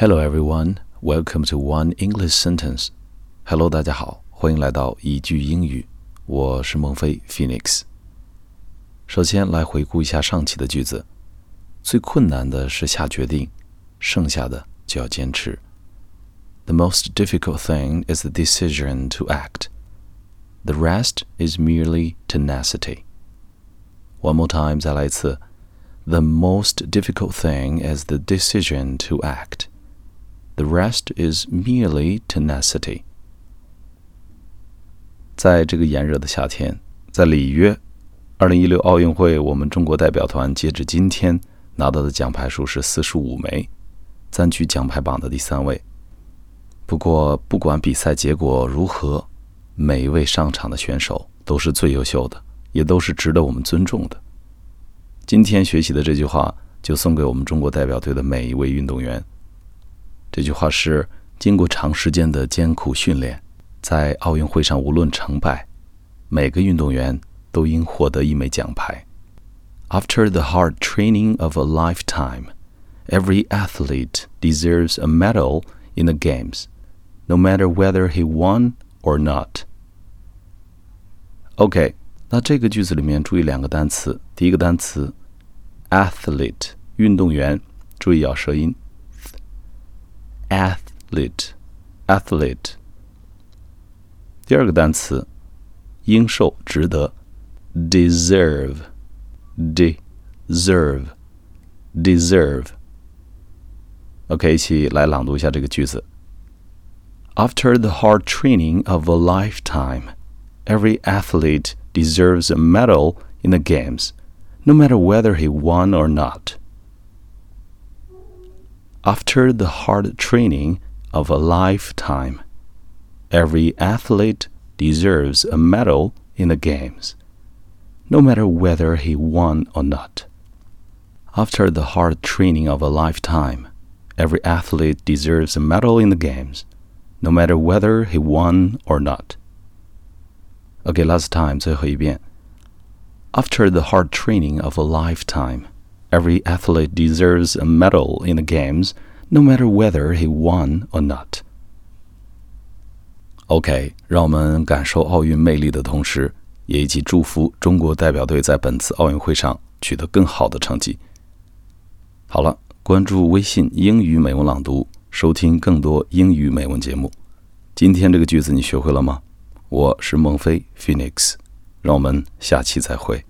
Hello everyone, welcome to One English Sentence. Hello，大家好，欢迎来到一句英语。我是孟非 Phoenix。首先来回顾一下上期的句子。最困难的是下决定，剩下的就要坚持。The most difficult thing is the decision to act. The rest is merely tenacity. One more time，再来一次。The most difficult thing is the decision to act. The rest is merely tenacity. 在这个炎热的夏天，在里约，二零一六奥运会，我们中国代表团截至今天拿到的奖牌数是四十五枚，暂居奖牌榜的第三位。不过，不管比赛结果如何，每一位上场的选手都是最优秀的，也都是值得我们尊重的。今天学习的这句话，就送给我们中国代表队的每一位运动员。这句话是经过长时间的艰苦训练，在奥运会上无论成败，每个运动员都应获得一枚奖牌。After the hard training of a lifetime, every athlete deserves a medal in the games, no matter whether he won or not. OK，那这个句子里面注意两个单词，第一个单词 athlete 运动员，注意咬舌音。athlete athlete。第二个单词，应受、值得，deserve deserve deserve。OK，一起来朗读一下这个句子。After the hard training of a lifetime, every athlete deserves a medal in the games, no matter whether he won or not. After the hard training of a lifetime, every athlete deserves a medal in the Games, no matter whether he won or not. After the hard training of a lifetime, every athlete deserves a medal in the Games, no matter whether he won or not. Okay, last time, 最后一遍. After the hard training of a lifetime, Every athlete deserves a medal in the games, no matter whether he won or not. OK，让我们感受奥运魅力的同时，也一起祝福中国代表队在本次奥运会上取得更好的成绩。好了，关注微信英语美文朗读，收听更多英语美文节目。今天这个句子你学会了吗？我是孟非 Phoenix，让我们下期再会。